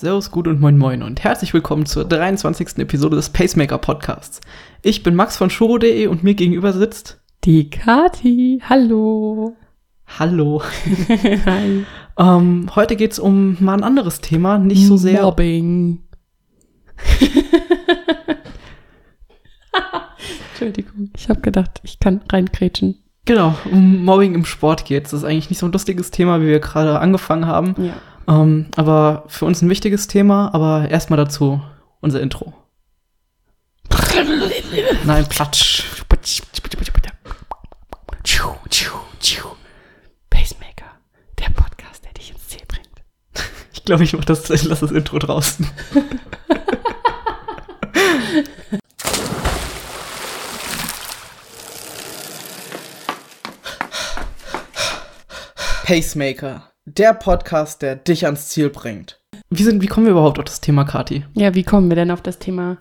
Servus, gut und moin moin und herzlich willkommen zur 23. Episode des Pacemaker Podcasts. Ich bin Max von Shuro.de und mir gegenüber sitzt die Kati. Hallo. Hallo. Hi. Ähm, heute geht's um mal ein anderes Thema, nicht so sehr. Mobbing. Entschuldigung, ich habe gedacht, ich kann reinkrätschen. Genau, um Mobbing im Sport geht's. Das ist eigentlich nicht so ein lustiges Thema, wie wir gerade angefangen haben. Ja. Ähm, aber für uns ein wichtiges Thema, aber erstmal dazu unser Intro. Nein, Platsch. Pacemaker, der Podcast, der dich ins Ziel bringt. Ich glaube, ich mach das, ich lasse das Intro draußen. Pacemaker, der Podcast, der dich ans Ziel bringt. Wie, sind, wie kommen wir überhaupt auf das Thema, Kati? Ja, wie kommen wir denn auf das Thema?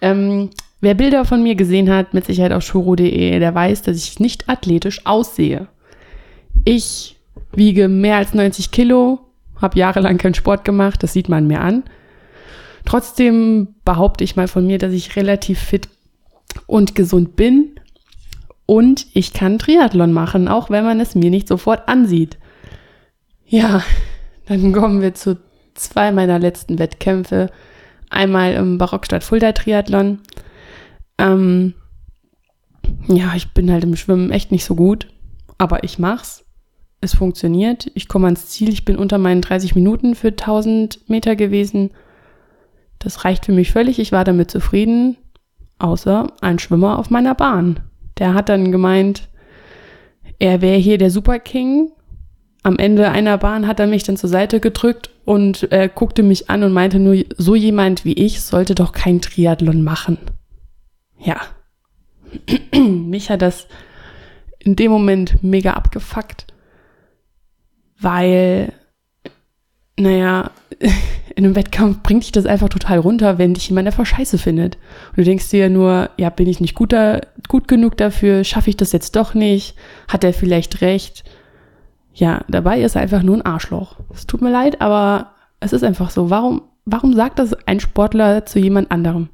Ähm, wer Bilder von mir gesehen hat, mit Sicherheit auf shuro.de, der weiß, dass ich nicht athletisch aussehe. Ich wiege mehr als 90 Kilo, habe jahrelang keinen Sport gemacht, das sieht man mir an. Trotzdem behaupte ich mal von mir, dass ich relativ fit und gesund bin. Und ich kann Triathlon machen, auch wenn man es mir nicht sofort ansieht. Ja, dann kommen wir zu zwei meiner letzten Wettkämpfe. Einmal im Barockstadt Fulda Triathlon. Ähm, ja, ich bin halt im Schwimmen echt nicht so gut, aber ich mach's. Es funktioniert. Ich komme ans Ziel. Ich bin unter meinen 30 Minuten für 1000 Meter gewesen. Das reicht für mich völlig. Ich war damit zufrieden. Außer ein Schwimmer auf meiner Bahn. Der hat dann gemeint, er wäre hier der Super King. Am Ende einer Bahn hat er mich dann zur Seite gedrückt und äh, guckte mich an und meinte nur, so jemand wie ich sollte doch kein Triathlon machen. Ja. mich hat das in dem Moment mega abgefuckt, weil, naja, in einem Wettkampf bringt dich das einfach total runter, wenn dich jemand einfach scheiße findet. Und du denkst dir nur, ja, bin ich nicht gut, da, gut genug dafür? Schaffe ich das jetzt doch nicht? Hat er vielleicht recht? Ja, dabei ist er einfach nur ein Arschloch. Es tut mir leid, aber es ist einfach so. Warum, warum sagt das ein Sportler zu jemand anderem?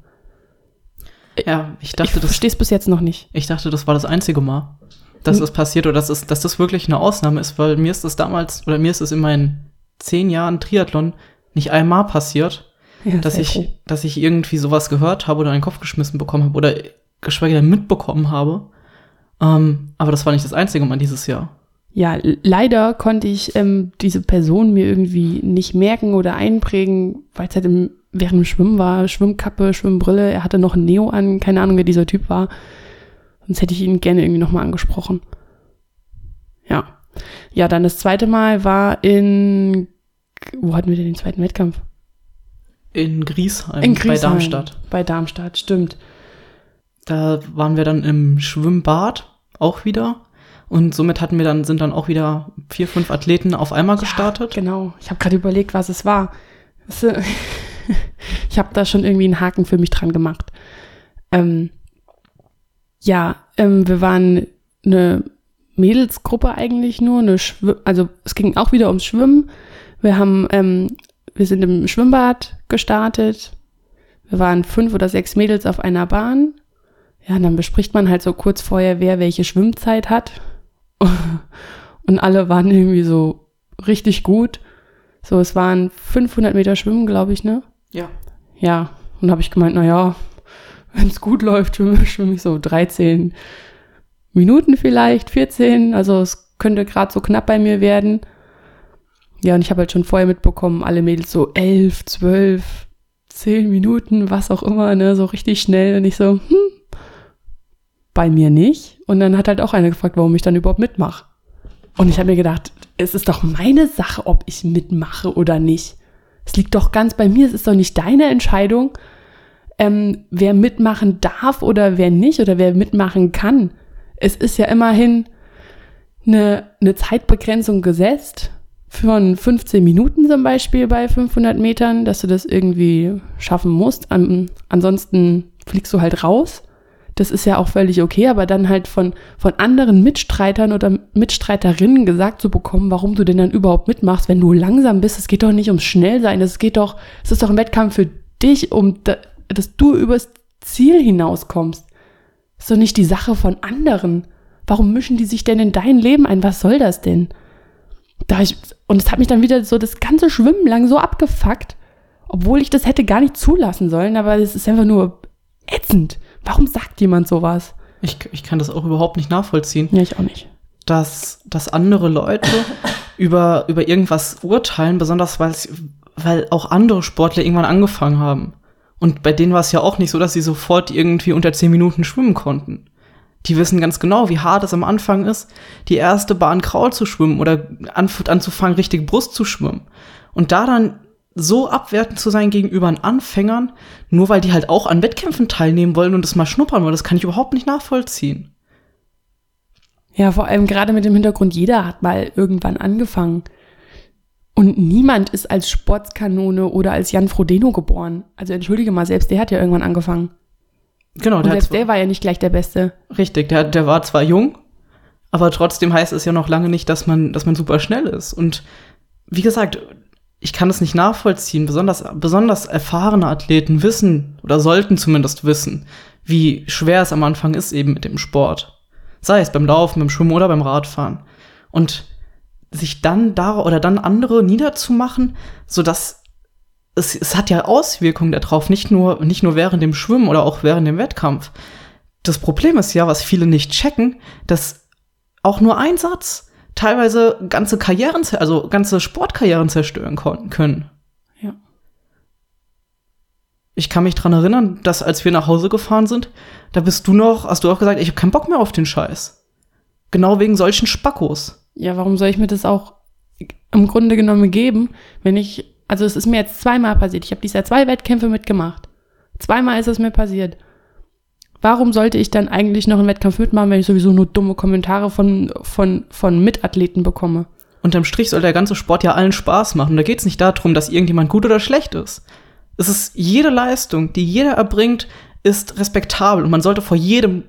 Ja, ich dachte, ich verstehe es bis jetzt noch nicht. Ich dachte, das war das einzige Mal, dass Hm. das passiert oder dass, es, dass das wirklich eine Ausnahme ist, weil mir ist das damals, oder mir ist es in meinen zehn Jahren Triathlon nicht einmal passiert, Ja, dass ich, froh. dass ich irgendwie sowas gehört habe oder in den Kopf geschmissen bekommen habe oder geschweige denn mitbekommen habe. Ähm, aber das war nicht das einzige Mal dieses Jahr. Ja, leider konnte ich ähm, diese Person mir irgendwie nicht merken oder einprägen, weil es halt im, während dem Schwimmen war. Schwimmkappe, Schwimmbrille. Er hatte noch ein Neo an. Keine Ahnung, wer dieser Typ war. Sonst hätte ich ihn gerne irgendwie nochmal angesprochen. Ja. Ja, dann das zweite Mal war in. Wo hatten wir denn den zweiten Wettkampf? In Griesheim, In bei Griesheim. Darmstadt. Bei Darmstadt, stimmt. Da waren wir dann im Schwimmbad auch wieder. Und somit hatten wir dann, sind dann auch wieder vier, fünf Athleten auf einmal gestartet. Ja, genau. Ich habe gerade überlegt, was es war. Ich habe da schon irgendwie einen Haken für mich dran gemacht. Ähm, ja, ähm, wir waren eine Mädelsgruppe eigentlich nur, eine Schw also es ging auch wieder ums Schwimmen. Wir haben, ähm, wir sind im Schwimmbad gestartet. Wir waren fünf oder sechs Mädels auf einer Bahn. Ja, und dann bespricht man halt so kurz vorher, wer welche Schwimmzeit hat. Und alle waren irgendwie so richtig gut. So, es waren 500 Meter Schwimmen, glaube ich, ne? Ja. Ja, und habe ich gemeint, na ja, wenn es gut läuft, schwimme, schwimme ich so 13 Minuten vielleicht, 14. Also es könnte gerade so knapp bei mir werden. Ja, und ich habe halt schon vorher mitbekommen, alle Mädels so 11, 12, 10 Minuten, was auch immer, ne, so richtig schnell. Und ich so, hm, bei mir nicht. Und dann hat halt auch einer gefragt, warum ich dann überhaupt mitmache. Und ich habe mir gedacht, es ist doch meine Sache, ob ich mitmache oder nicht. Es liegt doch ganz bei mir, es ist doch nicht deine Entscheidung, ähm, wer mitmachen darf oder wer nicht oder wer mitmachen kann. Es ist ja immerhin eine, eine Zeitbegrenzung gesetzt von 15 Minuten zum Beispiel bei 500 Metern, dass du das irgendwie schaffen musst. An, ansonsten fliegst du halt raus. Das ist ja auch völlig okay, aber dann halt von, von anderen Mitstreitern oder Mitstreiterinnen gesagt zu bekommen, warum du denn dann überhaupt mitmachst, wenn du langsam bist, es geht doch nicht ums Schnellsein, es geht doch, es ist doch ein Wettkampf für dich, um da, dass du übers Ziel hinauskommst. ist doch nicht die Sache von anderen. Warum mischen die sich denn in dein Leben ein? Was soll das denn? Da ich, und es hat mich dann wieder so das ganze Schwimmen lang so abgefuckt, obwohl ich das hätte gar nicht zulassen sollen, aber es ist einfach nur ätzend. Warum sagt jemand sowas? Ich, ich kann das auch überhaupt nicht nachvollziehen. Ja, ich auch nicht. Dass, dass andere Leute über, über irgendwas urteilen, besonders weil, weil auch andere Sportler irgendwann angefangen haben. Und bei denen war es ja auch nicht so, dass sie sofort irgendwie unter zehn Minuten schwimmen konnten. Die wissen ganz genau, wie hart es am Anfang ist, die erste Bahn Kraul zu schwimmen oder anzufangen, richtig Brust zu schwimmen. Und da dann so abwertend zu sein gegenüber an Anfängern, nur weil die halt auch an Wettkämpfen teilnehmen wollen und das mal schnuppern wollen, das kann ich überhaupt nicht nachvollziehen. Ja, vor allem gerade mit dem Hintergrund, jeder hat mal irgendwann angefangen. Und niemand ist als Sportskanone oder als Jan Frodeno geboren. Also entschuldige mal, selbst der hat ja irgendwann angefangen. Genau, Und der, selbst der war ja nicht gleich der Beste. richtig, der, der war zwar jung, aber trotzdem heißt es ja noch lange nicht, dass man, dass man super schnell ist. Und wie gesagt, ich kann es nicht nachvollziehen. Besonders, besonders erfahrene Athleten wissen oder sollten zumindest wissen, wie schwer es am Anfang ist eben mit dem Sport. Sei es beim Laufen, beim Schwimmen oder beim Radfahren. Und sich dann da oder dann andere niederzumachen, so dass es, es hat ja Auswirkungen darauf, nicht nur, nicht nur während dem Schwimmen oder auch während dem Wettkampf. Das Problem ist ja, was viele nicht checken, dass auch nur ein Satz teilweise ganze Karrieren, also ganze Sportkarrieren zerstören konnten können. Ja. Ich kann mich dran erinnern, dass als wir nach Hause gefahren sind, da bist du noch, hast du auch gesagt, ich habe keinen Bock mehr auf den Scheiß. Genau wegen solchen Spackos. Ja, warum soll ich mir das auch im Grunde genommen geben, wenn ich, also es ist mir jetzt zweimal passiert. Ich habe dieses Jahr zwei Wettkämpfe mitgemacht. Zweimal ist es mir passiert. Warum sollte ich dann eigentlich noch einen Wettkampf mitmachen, wenn ich sowieso nur dumme Kommentare von, von, von Mitathleten bekomme? Unterm Strich soll der ganze Sport ja allen Spaß machen. Da geht es nicht darum, dass irgendjemand gut oder schlecht ist. Es ist jede Leistung, die jeder erbringt, ist respektabel und man sollte vor jedem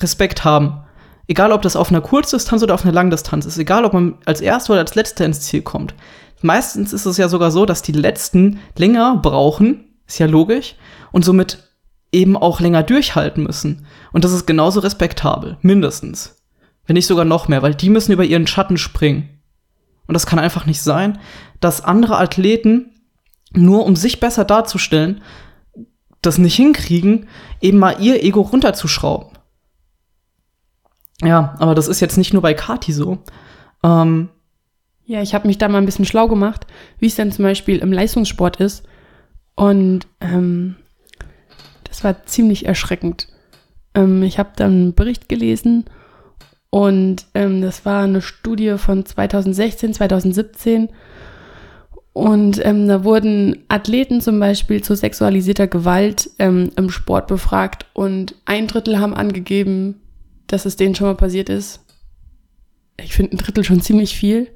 Respekt haben. Egal, ob das auf einer Kurzdistanz oder auf einer Langdistanz ist, egal, ob man als Erster oder als Letzter ins Ziel kommt. Meistens ist es ja sogar so, dass die Letzten länger brauchen, ist ja logisch, und somit eben auch länger durchhalten müssen. Und das ist genauso respektabel, mindestens. Wenn nicht sogar noch mehr, weil die müssen über ihren Schatten springen. Und das kann einfach nicht sein, dass andere Athleten, nur um sich besser darzustellen, das nicht hinkriegen, eben mal ihr Ego runterzuschrauben. Ja, aber das ist jetzt nicht nur bei Kati so. Ähm, Ja, ich habe mich da mal ein bisschen schlau gemacht, wie es denn zum Beispiel im Leistungssport ist. Und ähm, das war ziemlich erschreckend. Ähm, ich habe dann einen Bericht gelesen und ähm, das war eine Studie von 2016, 2017. Und ähm, da wurden Athleten zum Beispiel zu sexualisierter Gewalt ähm, im Sport befragt und ein Drittel haben angegeben, dass es denen schon mal passiert ist. Ich finde ein Drittel schon ziemlich viel.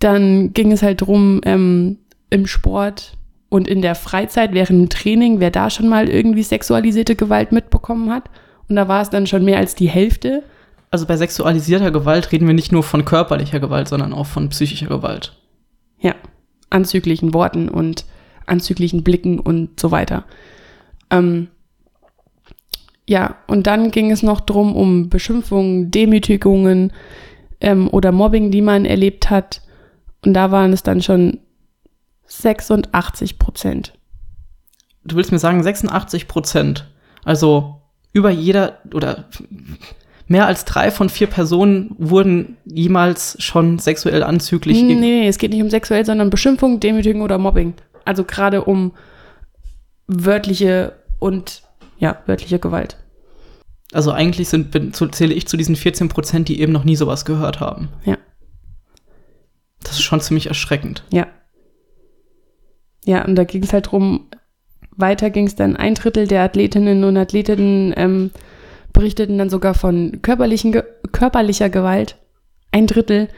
Dann ging es halt drum, ähm, im Sport und in der Freizeit, während dem Training, wer da schon mal irgendwie sexualisierte Gewalt mitbekommen hat. Und da war es dann schon mehr als die Hälfte. also bei sexualisierter Gewalt reden wir nicht nur von körperlicher Gewalt, sondern auch von psychischer Gewalt. Ja, anzüglichen Worten und anzüglichen Blicken und so weiter. Ähm, ja, und dann ging es noch drum um Beschimpfungen, Demütigungen ähm, oder Mobbing, die man erlebt hat. Und da waren es dann schon 86 Prozent. Du willst mir sagen 86 Prozent. Also über jeder oder mehr als drei von vier Personen wurden jemals schon sexuell anzüglich. Nee, geg- nee, es geht nicht um sexuell, sondern Beschimpfung, Demütigung oder Mobbing. Also gerade um wörtliche und ja, wörtliche Gewalt. Also eigentlich sind, zähle ich zu diesen 14 Prozent, die eben noch nie sowas gehört haben. Ja. Das ist schon ziemlich erschreckend. Ja. Ja, und da ging es halt drum, weiter ging es dann, ein Drittel der Athletinnen und Athletinnen ähm, berichteten dann sogar von körperlichen, Ge- körperlicher Gewalt. Ein Drittel,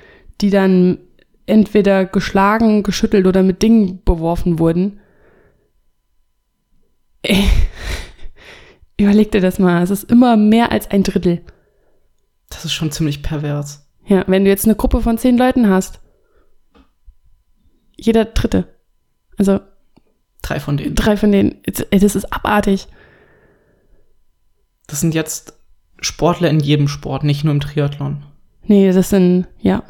die dann entweder geschlagen, geschüttelt oder mit Dingen beworfen wurden. Überleg dir das mal. Es ist immer mehr als ein Drittel. Das ist schon ziemlich pervers. Ja, wenn du jetzt eine Gruppe von zehn Leuten hast, jeder Dritte. Also Drei von denen. drei von denen. Das ist abartig. Das sind jetzt Sportler in jedem Sport, nicht nur im Triathlon. Nee, das sind, ja,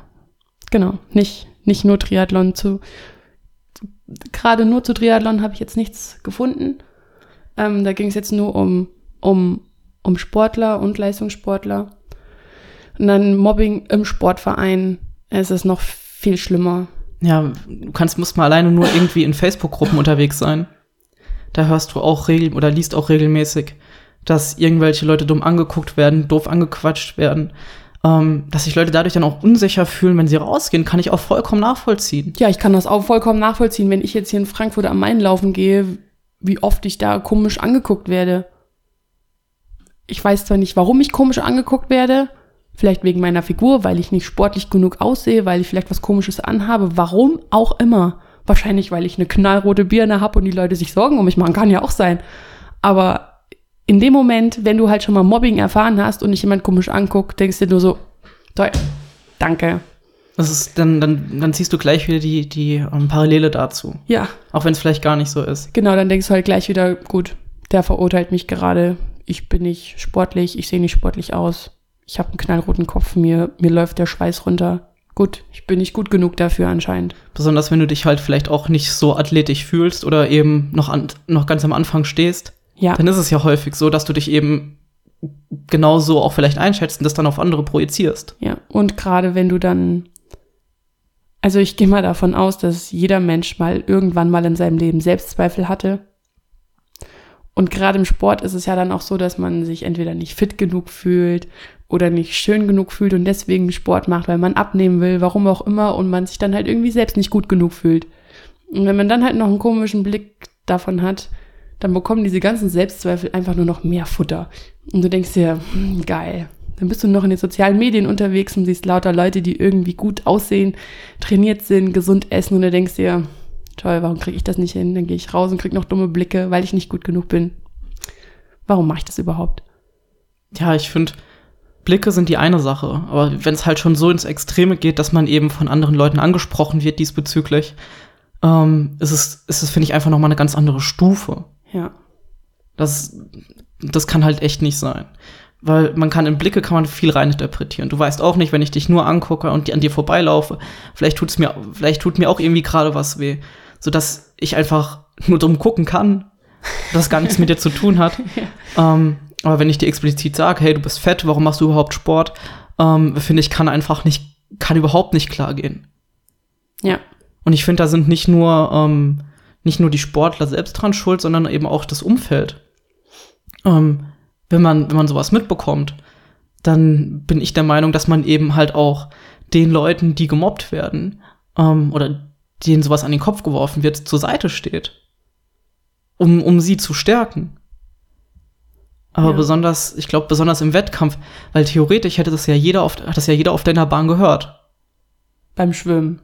genau. Nicht, nicht nur Triathlon zu. Gerade nur zu Triathlon habe ich jetzt nichts gefunden. Ähm, da ging es jetzt nur um, um, um Sportler und Leistungssportler. Und dann Mobbing im Sportverein. Es ist noch viel schlimmer. Ja, du kannst, musst mal alleine nur irgendwie in Facebook-Gruppen unterwegs sein. Da hörst du auch regel oder liest auch regelmäßig, dass irgendwelche Leute dumm angeguckt werden, doof angequatscht werden. Ähm, dass sich Leute dadurch dann auch unsicher fühlen, wenn sie rausgehen, kann ich auch vollkommen nachvollziehen. Ja, ich kann das auch vollkommen nachvollziehen, wenn ich jetzt hier in Frankfurt am Main laufen gehe, wie oft ich da komisch angeguckt werde. Ich weiß zwar nicht, warum ich komisch angeguckt werde, vielleicht wegen meiner Figur, weil ich nicht sportlich genug aussehe, weil ich vielleicht was Komisches anhabe, warum auch immer. Wahrscheinlich, weil ich eine knallrote Birne habe und die Leute sich Sorgen um mich machen, kann ja auch sein. Aber in dem Moment, wenn du halt schon mal Mobbing erfahren hast und dich jemand komisch anguckt, denkst du dir nur so, toll, danke. Das ist, dann, dann, dann ziehst du gleich wieder die, die ähm, Parallele dazu. Ja, Auch wenn es vielleicht gar nicht so ist. Genau, dann denkst du halt gleich wieder, gut, der verurteilt mich gerade. Ich bin nicht sportlich, ich sehe nicht sportlich aus. Ich habe einen knallroten Kopf, mir, mir läuft der Schweiß runter. Gut, ich bin nicht gut genug dafür anscheinend. Besonders wenn du dich halt vielleicht auch nicht so athletisch fühlst oder eben noch, an, noch ganz am Anfang stehst. Ja, Dann ist es ja häufig so, dass du dich eben genauso auch vielleicht einschätzt und das dann auf andere projizierst. ja. Und gerade wenn du dann, also ich gehe mal davon aus, dass jeder Mensch mal irgendwann mal in seinem Leben Selbstzweifel hatte. Und gerade im Sport ist es ja dann auch so, dass man sich entweder nicht fit genug fühlt oder nicht schön genug fühlt und deswegen Sport macht, weil man abnehmen will, warum auch immer, und man sich dann halt irgendwie selbst nicht gut genug fühlt. Und wenn man dann halt noch einen komischen Blick davon hat, dann bekommen diese ganzen Selbstzweifel einfach nur noch mehr Futter. Und du denkst dir, hm, geil. Dann bist du noch in den sozialen Medien unterwegs und siehst lauter Leute, die irgendwie gut aussehen, trainiert sind, gesund essen und du denkst dir, toll, warum kriege ich das nicht hin? Dann gehe ich raus und krieg noch dumme Blicke, weil ich nicht gut genug bin. Warum mache ich das überhaupt? Ja, ich finde, Blicke sind die eine Sache. Aber wenn es halt schon so ins Extreme geht, dass man eben von anderen Leuten angesprochen wird diesbezüglich, ähm, ist es, ist es finde ich, einfach noch mal eine ganz andere Stufe. Ja. Das, das kann halt echt nicht sein. Weil man kann in Blicke kann man viel reininterpretieren. Du weißt auch nicht, wenn ich dich nur angucke und an dir vorbeilaufe, vielleicht tut's mir, vielleicht tut mir auch irgendwie gerade was weh. Sodass ich einfach nur drum gucken kann, dass gar nichts mit dir zu tun hat. ähm, aber wenn ich dir explizit sage, hey, du bist fett, warum machst du überhaupt Sport? Ähm, finde ich, kann einfach nicht, kann überhaupt nicht klar gehen. Ja. Und ich finde, da sind nicht nur, ähm, nicht nur die Sportler selbst dran schuld, sondern eben auch das Umfeld. Ähm, wenn man, wenn man sowas mitbekommt, dann bin ich der Meinung, dass man eben halt auch den Leuten, die gemobbt werden, ähm, oder denen sowas an den Kopf geworfen wird, zur Seite steht. Um, um sie zu stärken. Aber Ja. besonders, ich glaube, besonders im Wettkampf, weil theoretisch hätte das ja jeder auf, hat das ja jeder auf deiner Bahn gehört. Beim Schwimmen.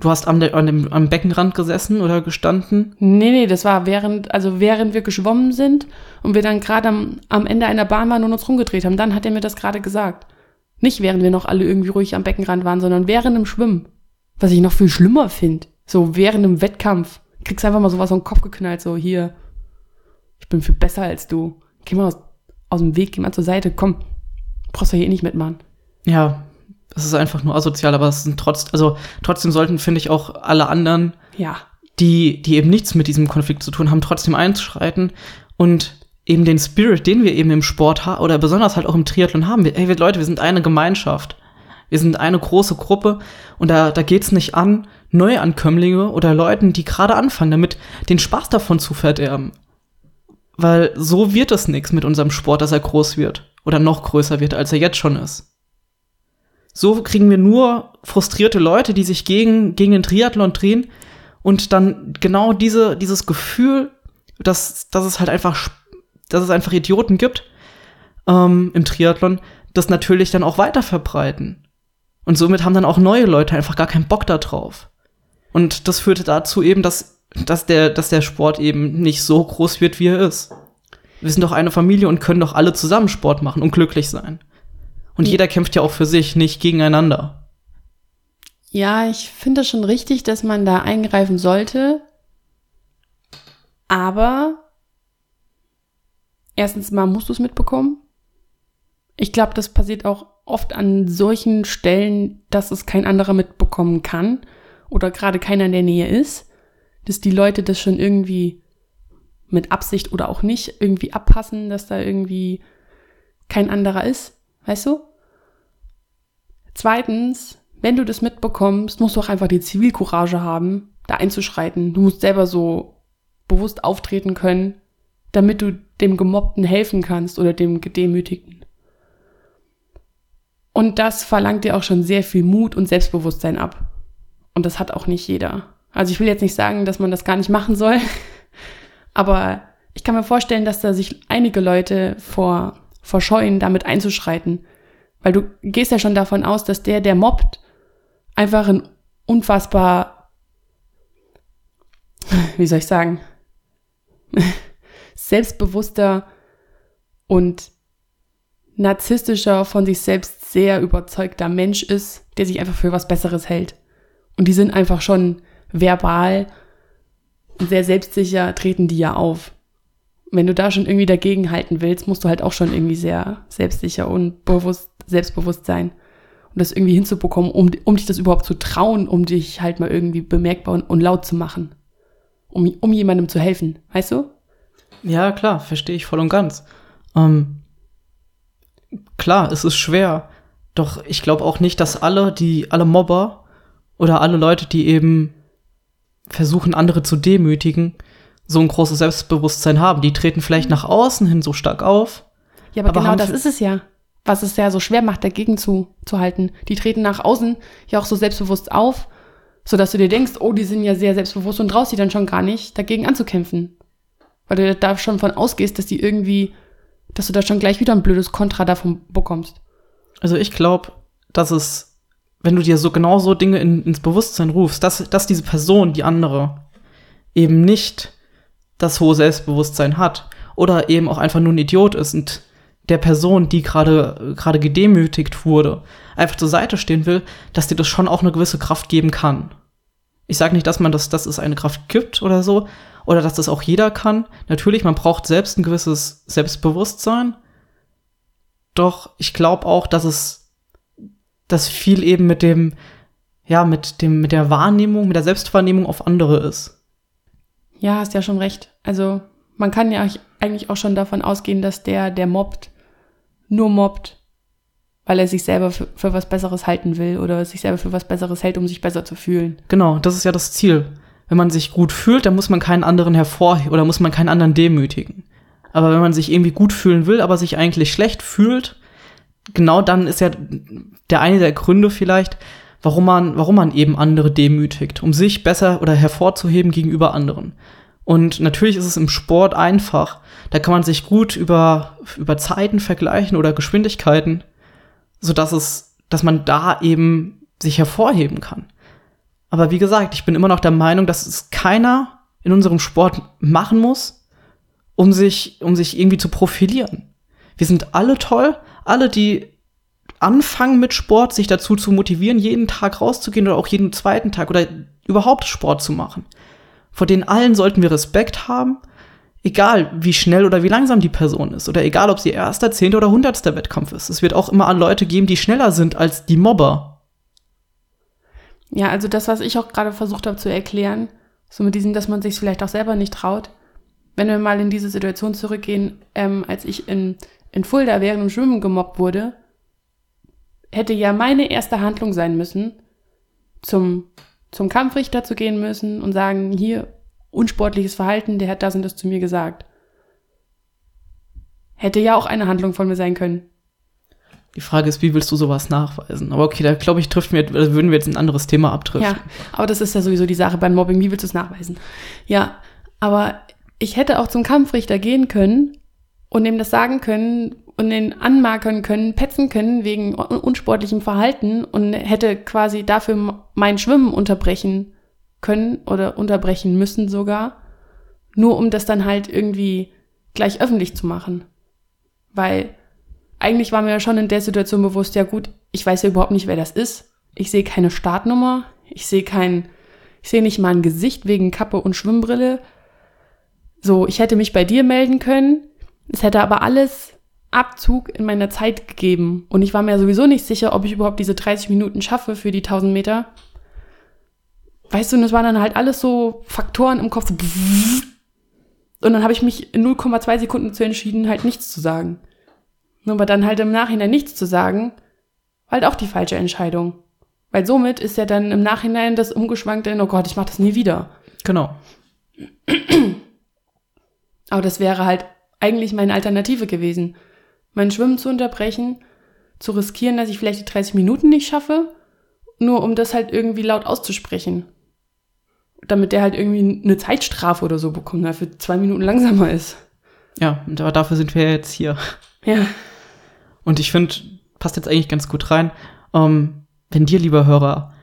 Du hast am, an dem, am Beckenrand gesessen oder gestanden. Nee, nee, das war während, also während wir geschwommen sind und wir dann gerade am, am Ende einer Bahn waren und uns rumgedreht haben, dann hat er mir das gerade gesagt. Nicht während wir noch alle irgendwie ruhig am Beckenrand waren, sondern während dem Schwimmen. Was ich noch viel schlimmer finde. So während dem Wettkampf. Kriegst einfach mal sowas auf den Kopf geknallt, so hier. Ich bin viel besser als du. Geh mal aus, aus dem Weg, geh mal zur Seite, komm. Brauchst du hier eh nicht mitmachen. Ja, es ist einfach nur asozial, aber es sind trotz, also trotzdem sollten, finde ich, auch alle anderen, Ja. die, die eben nichts mit diesem Konflikt zu tun haben, trotzdem einschreiten und eben den Spirit, den wir eben im Sport haben, oder besonders halt auch im Triathlon haben. Wir, hey, wir Leute, wir sind eine Gemeinschaft. Wir sind eine große Gruppe und da, da geht's nicht an, Neuankömmlinge oder Leuten, die gerade anfangen, damit den Spaß davon zu verderben. Weil so wird es nichts mit unserem Sport, dass er groß wird oder noch größer wird, als er jetzt schon ist. So kriegen wir nur frustrierte Leute, die sich gegen, gegen den Triathlon drehen und dann genau diese, dieses Gefühl, dass, dass es halt einfach, dass es einfach Idioten gibt ähm, im Triathlon, das natürlich dann auch weiter verbreiten. Und somit haben dann auch neue Leute einfach gar keinen Bock da drauf. Und das führte dazu eben, dass, dass, der, dass der Sport eben nicht so groß wird, wie er ist. Wir sind doch eine Familie und können doch alle zusammen Sport machen und glücklich sein. Und Ja. jeder kämpft ja auch für sich, nicht gegeneinander. Ja, ich finde es schon richtig, dass man da eingreifen sollte. Aber erstens mal musst du es mitbekommen. Ich glaube, das passiert auch oft an solchen Stellen, dass es kein anderer mitbekommen kann oder gerade keiner in der Nähe ist, dass die Leute das schon irgendwie mit Absicht oder auch nicht irgendwie abpassen, dass da irgendwie kein anderer ist, weißt du? Zweitens, wenn du das mitbekommst, musst du auch einfach die Zivilcourage haben, da einzuschreiten. Du musst selber so bewusst auftreten können, damit du dem Gemobbten helfen kannst oder dem Gedemütigten. Und das verlangt dir auch schon sehr viel Mut und Selbstbewusstsein ab. Und das hat auch nicht jeder. Also ich will jetzt nicht sagen, dass man das gar nicht machen soll, aber ich kann mir vorstellen, dass da sich einige Leute vor, verscheuen, damit einzuschreiten. Weil du gehst ja schon davon aus, dass der, der mobbt, einfach ein unfassbar, wie soll ich sagen, selbstbewusster und narzisstischer, von sich selbst sehr überzeugter Mensch ist, der sich einfach für was Besseres hält. Und die sind einfach schon verbal sehr selbstsicher, treten die ja auf. Wenn du da schon irgendwie dagegen halten willst, musst du halt auch schon irgendwie sehr selbstsicher und bewusst, selbstbewusst sein. Um das irgendwie hinzubekommen, um, um dich das überhaupt zu trauen, um dich halt mal irgendwie bemerkbar und, und laut zu machen. Um, um jemandem zu helfen, weißt du? Ja, klar, verstehe ich voll und ganz. Ähm, klar, es ist schwer. Doch ich glaube auch nicht, dass alle, die, alle Mobber oder alle Leute, die eben versuchen, andere zu demütigen, so ein großes Selbstbewusstsein haben. Die treten vielleicht nach außen hin so stark auf. Ja, aber, Aber genau das ist es ja. Was es ja so schwer macht, dagegen zu, zu halten. Die treten nach außen ja auch so selbstbewusst auf, sodass du dir denkst, oh, die sind ja sehr selbstbewusst und traust dich dann schon gar nicht, dagegen anzukämpfen. Weil du da schon von ausgehst, dass die irgendwie, dass du da schon gleich wieder ein blödes Kontra davon bekommst. Also ich glaube, dass es, wenn du dir so genau so Dinge in, ins Bewusstsein rufst, dass, dass diese Person, die andere, eben nicht das hohe Selbstbewusstsein hat oder eben auch einfach nur ein Idiot ist und der Person, die gerade gerade gedemütigt wurde, einfach zur Seite stehen will, dass dir das schon auch eine gewisse Kraft geben kann. Ich sage nicht, dass man das, dass es eine Kraft gibt oder so, oder dass das auch jeder kann. Natürlich, man braucht selbst ein gewisses Selbstbewusstsein. Doch ich glaube auch, dass es dass viel eben mit dem, ja, mit dem, mit der Wahrnehmung, mit der Selbstwahrnehmung auf andere ist. Ja, hast ja schon recht. Also man kann ja eigentlich auch schon davon ausgehen, dass der, der mobbt, nur mobbt, weil er sich selber für, für was Besseres halten will oder sich selber für was Besseres hält, um sich besser zu fühlen. Genau, das ist ja das Ziel. Wenn man sich gut fühlt, dann muss man keinen anderen hervorheben oder muss man keinen anderen demütigen. Aber wenn man sich irgendwie gut fühlen will, aber sich eigentlich schlecht fühlt, genau dann ist ja der eine der Gründe vielleicht, warum man, warum man eben andere demütigt, um sich besser oder hervorzuheben gegenüber anderen. Und natürlich ist es im Sport einfach. Da kann man sich gut über, über Zeiten vergleichen oder Geschwindigkeiten, sodass es, dass man da eben sich hervorheben kann. Aber wie gesagt, ich bin immer noch der Meinung, dass es keiner in unserem Sport machen muss, um sich, um sich irgendwie zu profilieren. Wir sind alle toll, alle, die anfangen mit Sport, sich dazu zu motivieren, jeden Tag rauszugehen oder auch jeden zweiten Tag oder überhaupt Sport zu machen. Vor denen allen sollten wir Respekt haben, egal wie schnell oder wie langsam die Person ist oder egal, ob sie erster, zehnter oder hundertster Wettkampf ist. Es wird auch immer Leute geben, die schneller sind als die Mobber. Ja, also das, was ich auch gerade versucht habe zu erklären, so mit diesem, dass man sich vielleicht auch selber nicht traut. Wenn wir mal in diese Situation zurückgehen, ähm, als ich in, in Fulda während dem Schwimmen gemobbt wurde, hätte ja meine erste Handlung sein müssen, zum, zum Kampfrichter zu gehen müssen und sagen, hier, unsportliches Verhalten, der hat das und das zu mir gesagt. Hätte ja auch eine Handlung von mir sein können. Die Frage ist, wie willst du sowas nachweisen? Aber okay, da glaube ich, trifft mir, würden wir jetzt ein anderes Thema abtrifft. Ja, aber das ist ja sowieso die Sache beim Mobbing. Wie willst du es nachweisen? Ja, aber ich hätte auch zum Kampfrichter gehen können und ihm das sagen können und den anmarkern können, petzen können wegen un unsportlichem Verhalten und hätte quasi dafür mein Schwimmen unterbrechen können oder unterbrechen müssen sogar, nur um das dann halt irgendwie gleich öffentlich zu machen. Weil eigentlich war mir ja schon in der Situation bewusst, ja gut, ich weiß ja überhaupt nicht, wer das ist. Ich sehe keine Startnummer, ich sehe kein, ich sehe nicht mal ein Gesicht wegen Kappe und Schwimmbrille. So, ich hätte mich bei dir melden können. Es hätte aber alles Abzug in meiner Zeit gegeben. Und ich war mir sowieso nicht sicher, ob ich überhaupt diese 30 Minuten schaffe für die 1000 Meter. Weißt du, und es waren dann halt alles so Faktoren im Kopf. Und dann habe ich mich in 0,2 Sekunden zu entschieden, halt nichts zu sagen. Nur aber dann halt im Nachhinein nichts zu sagen, war halt auch die falsche Entscheidung. Weil somit ist ja dann im Nachhinein das umgeschwankte in, oh Gott, ich mach das nie wieder. Genau. Aber das wäre halt eigentlich meine Alternative gewesen. Mein Schwimmen zu unterbrechen, zu riskieren, dass ich vielleicht die 30 Minuten nicht schaffe, nur um das halt irgendwie laut auszusprechen. Damit der halt irgendwie eine Zeitstrafe oder so bekommt, der für zwei Minuten langsamer ist. Ja, und aber dafür sind wir jetzt hier. Ja. Und ich finde, passt jetzt eigentlich ganz gut rein, ähm, wenn dir, lieber Hörer,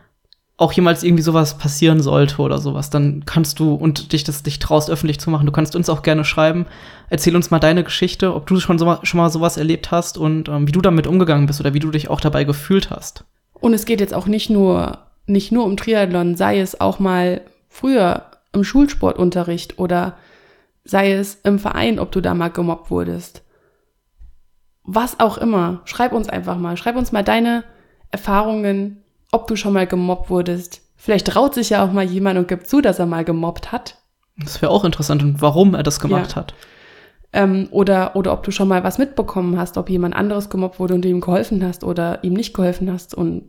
auch jemals irgendwie sowas passieren sollte oder sowas, dann kannst du und dich das dich traust, öffentlich zu machen. Du kannst uns auch gerne schreiben. Erzähl uns mal deine Geschichte, ob du schon, so, schon mal sowas erlebt hast und ähm, wie du damit umgegangen bist oder wie du dich auch dabei gefühlt hast. Und es geht jetzt auch nicht nur, nicht nur um Triathlon, sei es auch mal früher im Schulsportunterricht oder sei es im Verein, ob du da mal gemobbt wurdest. Was auch immer. Schreib uns einfach mal. Schreib uns mal deine Erfahrungen ob du schon mal gemobbt wurdest. Vielleicht traut sich ja auch mal jemand und gibt zu, dass er mal gemobbt hat. Das wäre auch interessant und warum er das gemacht ja. hat. Ähm, oder, oder ob du schon mal was mitbekommen hast, ob jemand anderes gemobbt wurde und du ihm geholfen hast oder ihm nicht geholfen hast und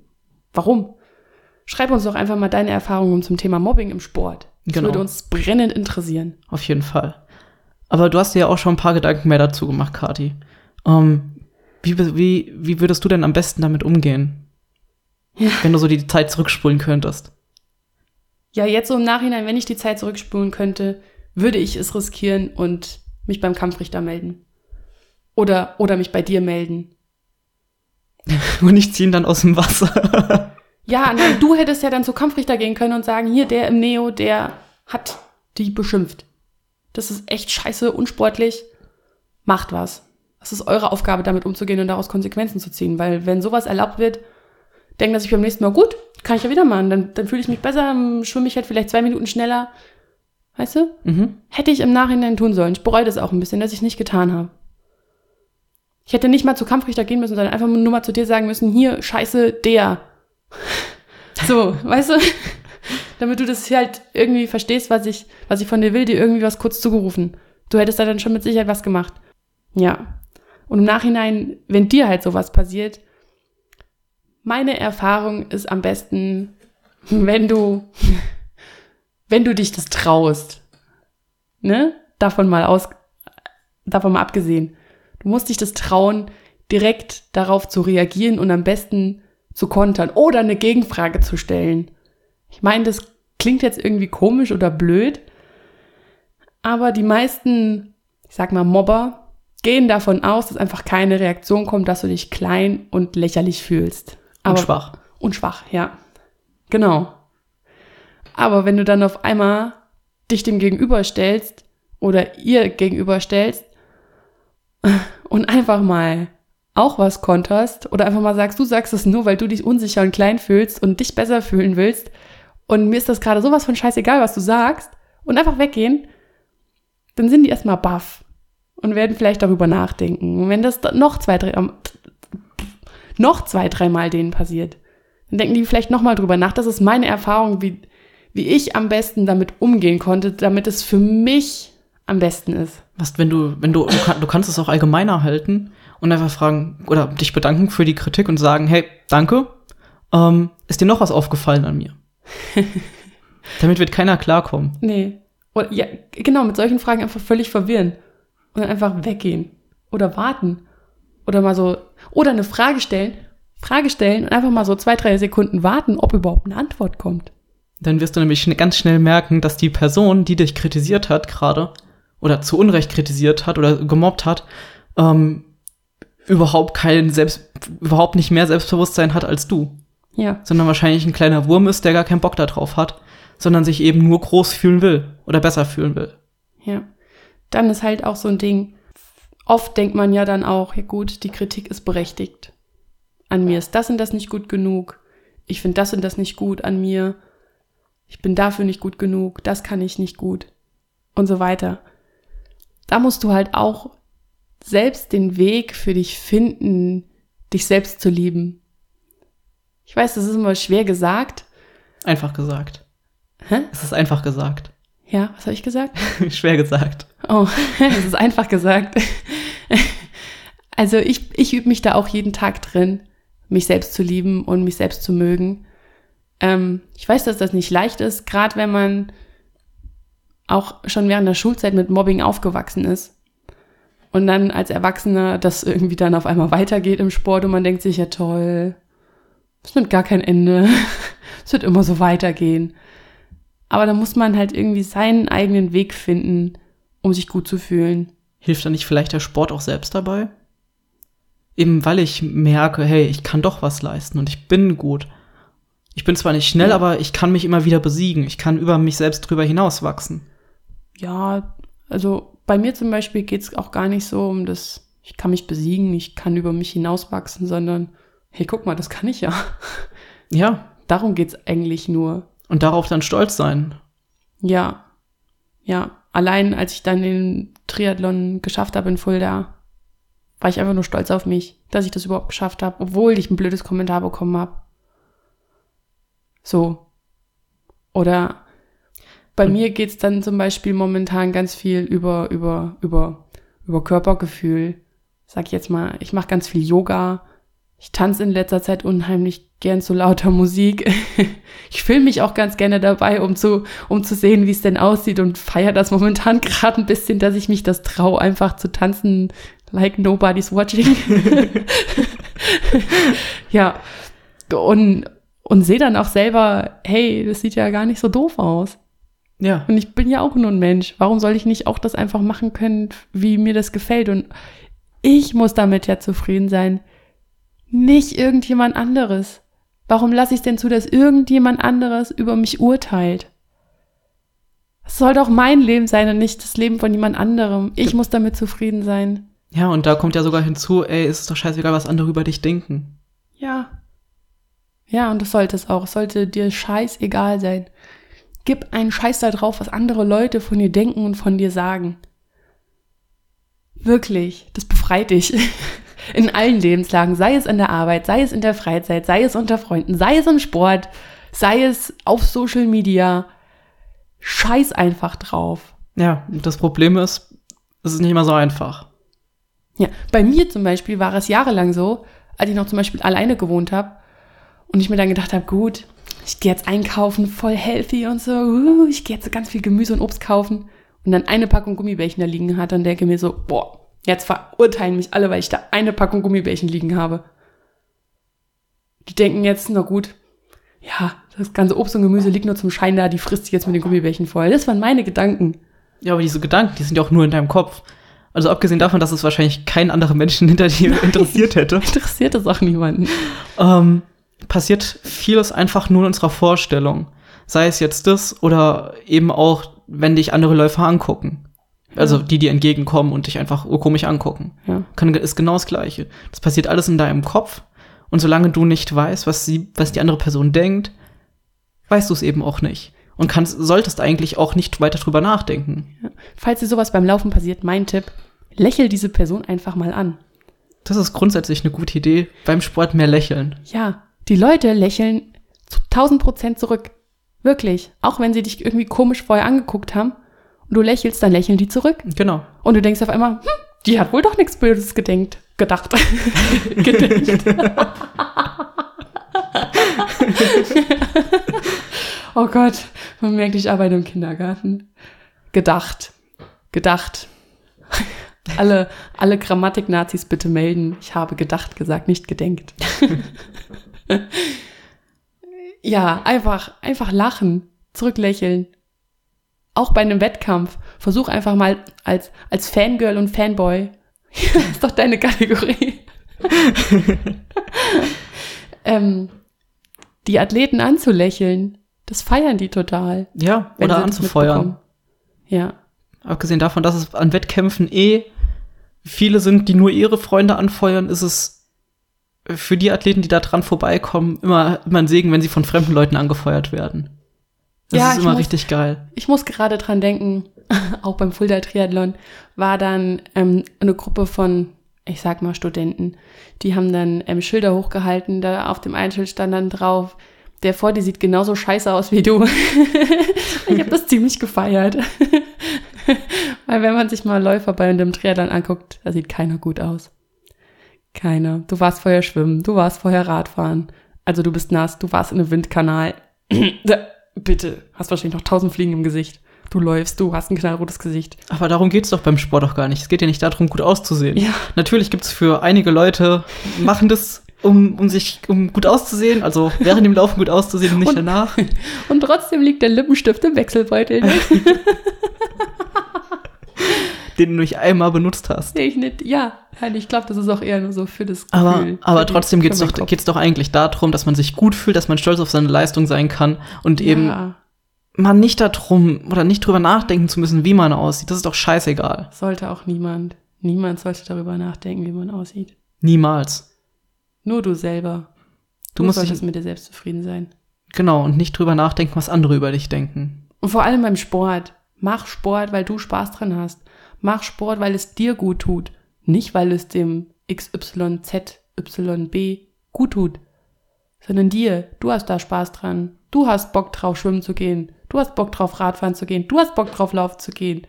warum. Schreib uns doch einfach mal deine Erfahrungen zum Thema Mobbing im Sport. Das genau. würde uns brennend interessieren. Auf jeden Fall. Aber du hast dir ja auch schon ein paar Gedanken mehr dazu gemacht, Kati. Ähm, wie, wie, wie würdest du denn am besten damit umgehen? Ja. Wenn du so die Zeit zurückspulen könntest. Ja, jetzt so im Nachhinein, wenn ich die Zeit zurückspulen könnte, würde ich es riskieren und mich beim Kampfrichter melden. Oder, oder mich bei dir melden. und ich ziehe ihn dann aus dem Wasser. ja, nein, du hättest ja dann zu Kampfrichter gehen können und sagen, hier, der im Neo, der hat die beschimpft. Das ist echt scheiße, unsportlich. Macht was. Es ist eure Aufgabe, damit umzugehen und daraus Konsequenzen zu ziehen. Weil wenn sowas erlaubt wird, denke, dass ich beim nächsten Mal, gut, kann ich ja wieder machen. Dann, dann fühle ich mich besser, schwimme ich halt vielleicht zwei Minuten schneller. Weißt du? Mhm. Hätte ich im Nachhinein tun sollen. Ich bereue das auch ein bisschen, dass ich es nicht getan habe. Ich hätte nicht mal zu Kampfrichter gehen müssen, sondern einfach nur mal zu dir sagen müssen, hier, scheiße, der. so, weißt du? Damit du das halt irgendwie verstehst, was ich, was ich von dir will, dir irgendwie was kurz zugerufen. Du hättest da dann schon mit Sicherheit was gemacht. Ja. Und im Nachhinein, wenn dir halt sowas passiert, meine Erfahrung ist am besten, wenn du, wenn du dich das traust. Ne? Davon mal aus, davon mal abgesehen. Du musst dich das trauen, direkt darauf zu reagieren und am besten zu kontern oder eine Gegenfrage zu stellen. Ich meine, das klingt jetzt irgendwie komisch oder blöd, aber die meisten, ich sag mal, Mobber gehen davon aus, dass einfach keine Reaktion kommt, dass du dich klein und lächerlich fühlst. Aber, und schwach. Und schwach, ja. Genau. Aber wenn du dann auf einmal dich dem gegenüberstellst oder ihr gegenüberstellst und einfach mal auch was konterst oder einfach mal sagst, du sagst es nur, weil du dich unsicher und klein fühlst und dich besser fühlen willst und mir ist das gerade sowas von scheißegal, was du sagst und einfach weggehen, dann sind die erstmal baff und werden vielleicht darüber nachdenken. Und wenn das noch zwei, drei, noch zwei, dreimal denen passiert, dann denken die vielleicht nochmal drüber nach. Das ist meine Erfahrung, wie, wie ich am besten damit umgehen konnte, damit es für mich am besten ist. Was, wenn du, wenn du, du, kann, du kannst es auch allgemeiner halten und einfach fragen oder dich bedanken für die Kritik und sagen, hey, danke, ähm, ist dir noch was aufgefallen an mir? Damit wird keiner klarkommen. Nee. Oder, ja, genau, mit solchen Fragen einfach völlig verwirren und dann einfach weggehen oder warten oder mal so, oder eine Frage stellen, Frage stellen und einfach mal so zwei, drei Sekunden warten, ob überhaupt eine Antwort kommt. Dann wirst du nämlich ganz schnell merken, dass die Person, die dich kritisiert hat gerade, oder zu Unrecht kritisiert hat oder gemobbt hat, ähm, überhaupt kein Selbst, überhaupt nicht mehr Selbstbewusstsein hat als du. Ja. Sondern wahrscheinlich ein kleiner Wurm ist, der gar keinen Bock darauf hat, sondern sich eben nur groß fühlen will oder besser fühlen will. Ja. dann ist halt auch so ein Ding. Oft denkt man ja dann auch, ja gut, die Kritik ist berechtigt. An mir ist das und das nicht gut genug. Ich finde das und das nicht gut an mir. Ich bin dafür nicht gut genug. Das kann ich nicht gut. Und so weiter. Da musst du halt auch selbst den Weg für dich finden, dich selbst zu lieben. Ich weiß, das ist immer schwer gesagt. Einfach gesagt. Hä? Es ist einfach gesagt. Ja, was habe ich gesagt? Schwer gesagt. Oh, es ist einfach gesagt. Also ich, ich übe mich da auch jeden Tag drin, mich selbst zu lieben und mich selbst zu mögen. Ähm, ich weiß, dass das nicht leicht ist, gerade wenn man auch schon während der Schulzeit mit Mobbing aufgewachsen ist. Und dann als Erwachsener das irgendwie dann auf einmal weitergeht im Sport und man denkt sich, ja toll, es nimmt gar kein Ende. es wird immer so weitergehen. Aber da muss man halt irgendwie seinen eigenen Weg finden, um sich gut zu fühlen. Hilft da nicht vielleicht der Sport auch selbst dabei? Eben weil ich merke, hey, ich kann doch was leisten und ich bin gut. Ich bin zwar nicht schnell, Ja. aber ich kann mich immer wieder besiegen. Ich kann über mich selbst drüber hinauswachsen. Ja, also bei mir zum Beispiel geht es auch gar nicht so um das, ich kann mich besiegen, ich kann über mich hinauswachsen, sondern, hey, guck mal, das kann ich ja. Ja, Darum geht's eigentlich nur. Und darauf dann stolz sein. Ja, ja. Allein als ich dann den Triathlon geschafft habe in Fulda, war ich einfach nur stolz auf mich, dass ich das überhaupt geschafft habe, obwohl ich ein blödes Kommentar bekommen habe. So. Oder bei Und- mir geht's dann zum Beispiel momentan ganz viel über, über, über, über Körpergefühl. Sag ich jetzt mal, ich mache ganz viel Yoga. Ich tanze in letzter Zeit unheimlich gern zu lauter Musik. Ich filme mich auch ganz gerne dabei, um zu, um zu sehen, wie es denn aussieht und feiere das momentan gerade ein bisschen, dass ich mich das traue, einfach zu tanzen, like nobody's watching. ja. Und, und sehe dann auch selber, hey, das sieht ja gar nicht so doof aus. Ja, Und ich bin ja auch nur ein Mensch. Warum soll ich nicht auch das einfach machen können, wie mir das gefällt? Und ich muss damit ja zufrieden sein. Nicht irgendjemand anderes. Warum lasse ich es denn zu, dass irgendjemand anderes über mich urteilt? Es soll doch mein Leben sein und nicht das Leben von jemand anderem. Ich muss damit zufrieden sein. ja, und da kommt ja sogar hinzu, ey, es ist doch scheißegal, was andere über dich denken. Ja. Ja, und das sollte es auch. Es sollte dir scheißegal sein. Gib einen Scheiß da drauf, was andere Leute von dir denken und von dir sagen. Wirklich, das befreit dich. In allen Lebenslagen, sei es in der Arbeit, sei es in der Freizeit, sei es unter Freunden, sei es im Sport, sei es auf Social Media. Scheiß einfach drauf. Ja, und das Problem ist, es ist nicht immer so einfach. Ja, bei mir zum Beispiel war es jahrelang so, als ich noch zum Beispiel alleine gewohnt habe und ich mir dann gedacht habe, gut, ich gehe jetzt einkaufen, voll healthy und so, uh, ich gehe jetzt ganz viel Gemüse und Obst kaufen und dann eine Packung Gummibärchen da liegen hatte und denke mir so, boah, jetzt verurteilen mich alle, weil ich da eine Packung Gummibärchen liegen habe. Die denken jetzt, na gut, ja, das ganze Obst und Gemüse liegt nur zum Schein da, die frisst sich jetzt mit den Gummibärchen voll. Das waren meine Gedanken. Ja, aber diese Gedanken, die sind ja auch nur in deinem Kopf. Also abgesehen davon, dass es wahrscheinlich keinen anderen Menschen hinter dir interessiert hätte, Interessiert das auch niemanden. ähm, passiert vieles einfach nur in unserer Vorstellung. Sei es jetzt das oder eben auch, wenn dich andere Läufer angucken. Also Ja. die dir entgegenkommen und dich einfach komisch angucken. Ja. Kann, ist genau das Gleiche. Das passiert alles in deinem Kopf. Und solange du nicht weißt, was, sie, was die andere Person denkt, weißt du es eben auch nicht. Und kannst, solltest eigentlich auch nicht weiter drüber nachdenken. Falls dir sowas beim Laufen passiert, mein Tipp, lächel diese Person einfach mal an. Das ist grundsätzlich eine gute Idee. Beim Sport mehr lächeln. Ja, die Leute lächeln zu 1000 Prozent zurück. Wirklich. Auch wenn sie dich irgendwie komisch vorher angeguckt haben und du lächelst, dann lächeln die zurück. Genau. Und du denkst auf einmal, hm, die hat wohl doch nichts Böses gedenkt. Gedacht. Gedenkt. oh Gott, man merkt, ich arbeite im Kindergarten. Gedacht. Gedacht. Alle, alle Grammatik-Nazis bitte melden. Ich habe gedacht gesagt, nicht gedenkt. ja, einfach, einfach lachen, zurücklächeln. Auch bei einem Wettkampf. Versuch einfach mal als, als Fangirl und Fanboy. das ist doch deine Kategorie. ähm, die Athleten anzulächeln. Das feiern die total. Ja, oder anzufeuern. Ja. abgesehen davon, dass es an Wettkämpfen eh viele sind, die nur ihre Freunde anfeuern, ist es für die Athleten, die da dran vorbeikommen, immer, immer ein Segen, wenn sie von fremden Leuten angefeuert werden. Das Ja, ist ich immer muss- richtig geil. Ich muss gerade dran denken, auch beim Fulda Triathlon war dann ähm, eine Gruppe von, ich sag mal Studenten, die haben dann ähm, Schilder hochgehalten, da auf dem einen Schild stand dann drauf, der vor dir sieht genauso scheiße aus wie du. ich habe das ziemlich gefeiert. Weil wenn man sich mal Läufer bei einem Triathlon anguckt, da sieht keiner gut aus. Keiner. Du warst vorher schwimmen, du warst vorher Radfahren. Also du bist nass, du warst in einem Windkanal. Bitte, hast wahrscheinlich noch tausend Fliegen im Gesicht. Du läufst, du hast ein knallrotes Gesicht. Aber darum geht's doch beim Sport auch gar nicht. Es geht ja nicht darum, gut auszusehen. Ja. Natürlich gibt's für einige Leute, machen das, um, um sich um gut auszusehen, also während dem Laufen gut auszusehen und nicht Und- danach. Und trotzdem liegt der Lippenstift im Wechselbeutel. Ne? den du nicht einmal benutzt hast. ich nicht. Ja, halt, ich glaube, das ist auch eher nur so für das Aber, Gefühl, aber die- trotzdem geht's meinen doch, geht's doch eigentlich darum, dass man sich gut fühlt, dass man stolz auf seine Leistung sein kann und eben ja, man nicht darum oder nicht drüber nachdenken zu müssen, wie man aussieht. Das ist doch scheißegal. sollte auch niemand. Niemand sollte darüber nachdenken, wie man aussieht. Niemals. Nur du selber. Du musst solltest mit dir selbst zufrieden sein. genau, und nicht drüber nachdenken, was andere über dich denken. Und vor allem beim Sport. Mach Sport, weil du Spaß dran hast. Mach Sport, weil es dir gut tut. Nicht, weil es dem XYZYB gut tut. Sondern dir. Du hast da Spaß dran. Du hast Bock drauf, schwimmen zu gehen. Du hast Bock drauf, Radfahren zu gehen. Du hast Bock drauf, laufen zu gehen.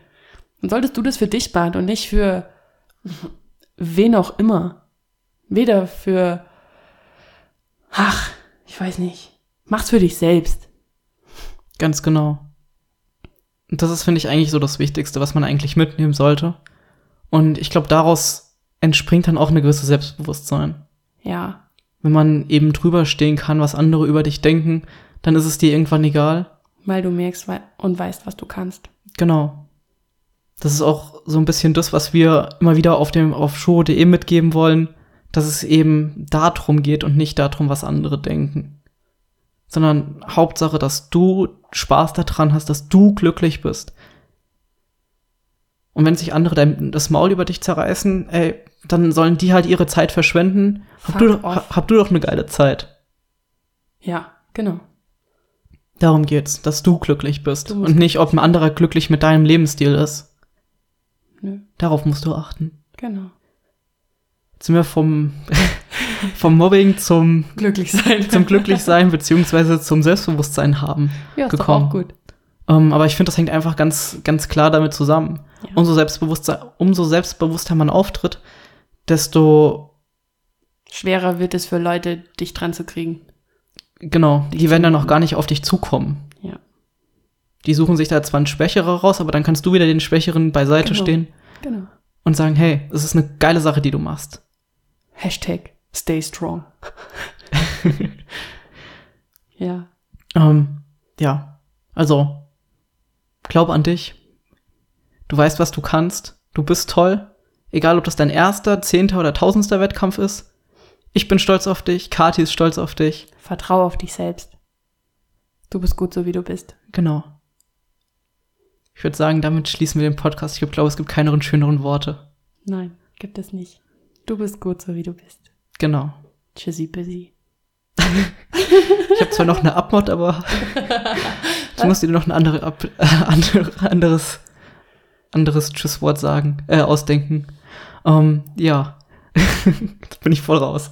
Dann solltest du das für dich machen und nicht für wen auch immer. Weder für, ach, ich weiß nicht. Mach's für dich selbst. Ganz genau. Und das ist, finde ich, eigentlich so das Wichtigste, was man eigentlich mitnehmen sollte. Und ich glaube, daraus entspringt dann auch eine gewisse Selbstbewusstsein. Ja, Wenn man eben drüber stehen kann, was andere über dich denken, dann ist es dir irgendwann egal. weil du merkst und weißt, was du kannst. Genau. Das ist auch so ein bisschen das, was wir immer wieder auf dem auf show.de mitgeben wollen, dass es eben darum geht und nicht darum, was andere denken. Sondern Hauptsache, dass du Spaß daran hast, dass du glücklich bist. Und wenn sich andere das Maul über dich zerreißen, ey, dann sollen die halt ihre Zeit verschwenden. Hab du, doch- off. hab du doch eine geile Zeit. Ja, genau. Darum geht's, dass du glücklich bist. Du und nicht, ob ein anderer glücklich mit deinem Lebensstil ist. Nö, Darauf musst du achten. genau. Jetzt sind wir vom, vom Mobbing zum, Glücklich sein. zum Glücklichsein beziehungsweise zum Selbstbewusstsein haben. ja, ist gekommen. doch auch gut. Ähm, aber ich finde, das hängt einfach ganz, ganz klar damit zusammen. Ja. Umso selbstbewusster, umso selbstbewusster man auftritt, desto, Schwerer wird es für Leute, dich dran zu kriegen. genau, die werden dann auch gar nicht auf dich zukommen. Ja. Die suchen sich da zwar einen Schwächerer raus, aber dann kannst du wieder den Schwächeren beiseite Genau. stehen Genau. Und sagen, hey, es ist eine geile Sache, die du machst. Hashtag stay strong. ja. Ähm, ja, also glaub an dich. Du weißt, was du kannst. Du bist toll. Egal, ob das dein erster, zehnter oder tausendster Wettkampf ist. Ich bin stolz auf dich. Kati ist stolz auf dich. Vertrau auf dich selbst. Du bist gut so, wie du bist. Genau. Ich würde sagen, damit schließen wir den Podcast. Ich glaube, es gibt keine schöneren Worte. Nein, gibt es nicht. Du bist gut so, wie du bist. Genau. Tschüssi, busy. Ich habe zwar noch eine Abmod, aber du musst dir noch ein andere, Ab äh, andere, anderes, anderes Tschüsswort sagen, äh, ausdenken. Ähm, ja. Jetzt bin ich voll raus.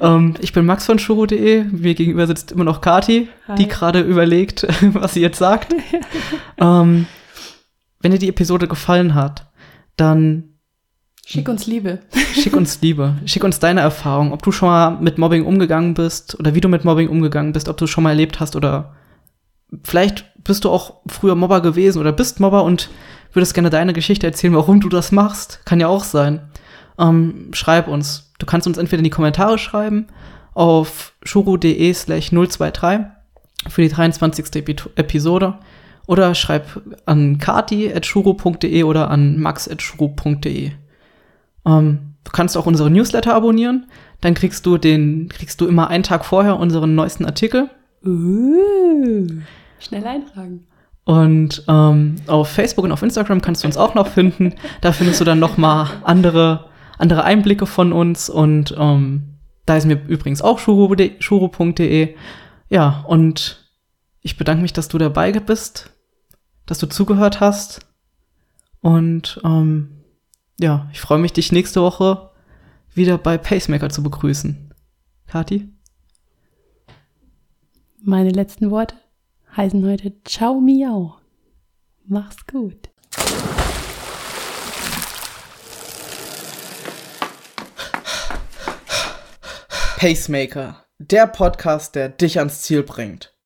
ähm, ich bin Max von Shuro.de. Mir gegenüber sitzt immer noch Kati, Hi. die gerade überlegt, was sie jetzt sagt. ähm, wenn dir die Episode gefallen hat, dann Schick uns Liebe. Schick uns Liebe. Schick uns deine Erfahrung, ob du schon mal mit Mobbing umgegangen bist oder wie du mit Mobbing umgegangen bist, ob du es schon mal erlebt hast oder vielleicht bist du auch früher Mobber gewesen oder bist Mobber und würdest gerne deine Geschichte erzählen, warum du das machst. Kann ja auch sein. Ähm, schreib uns. Du kannst uns entweder in die Kommentare schreiben auf shuru.de slash 023 für die 23. Epi Episode oder schreib an kati.shuru.de oder an max.shuru.de. Ähm, du kannst auch unsere Newsletter abonnieren. Dann kriegst du den, kriegst du immer einen Tag vorher unseren neuesten Artikel. Uh, schnell eintragen. Und ähm, auf Facebook und auf Instagram kannst du uns auch noch finden. Da findest du dann noch mal andere, andere Einblicke von uns. Und ähm, da ist mir übrigens auch shuro.de. Ja, und ich bedanke mich, dass du dabei bist, dass du zugehört hast. Und ähm, ja, ich freue mich, dich nächste Woche wieder bei Pacemaker zu begrüßen. Kati? Meine letzten Worte heißen heute Ciao Miau. Mach's gut. Pacemaker, der Podcast, der dich ans Ziel bringt.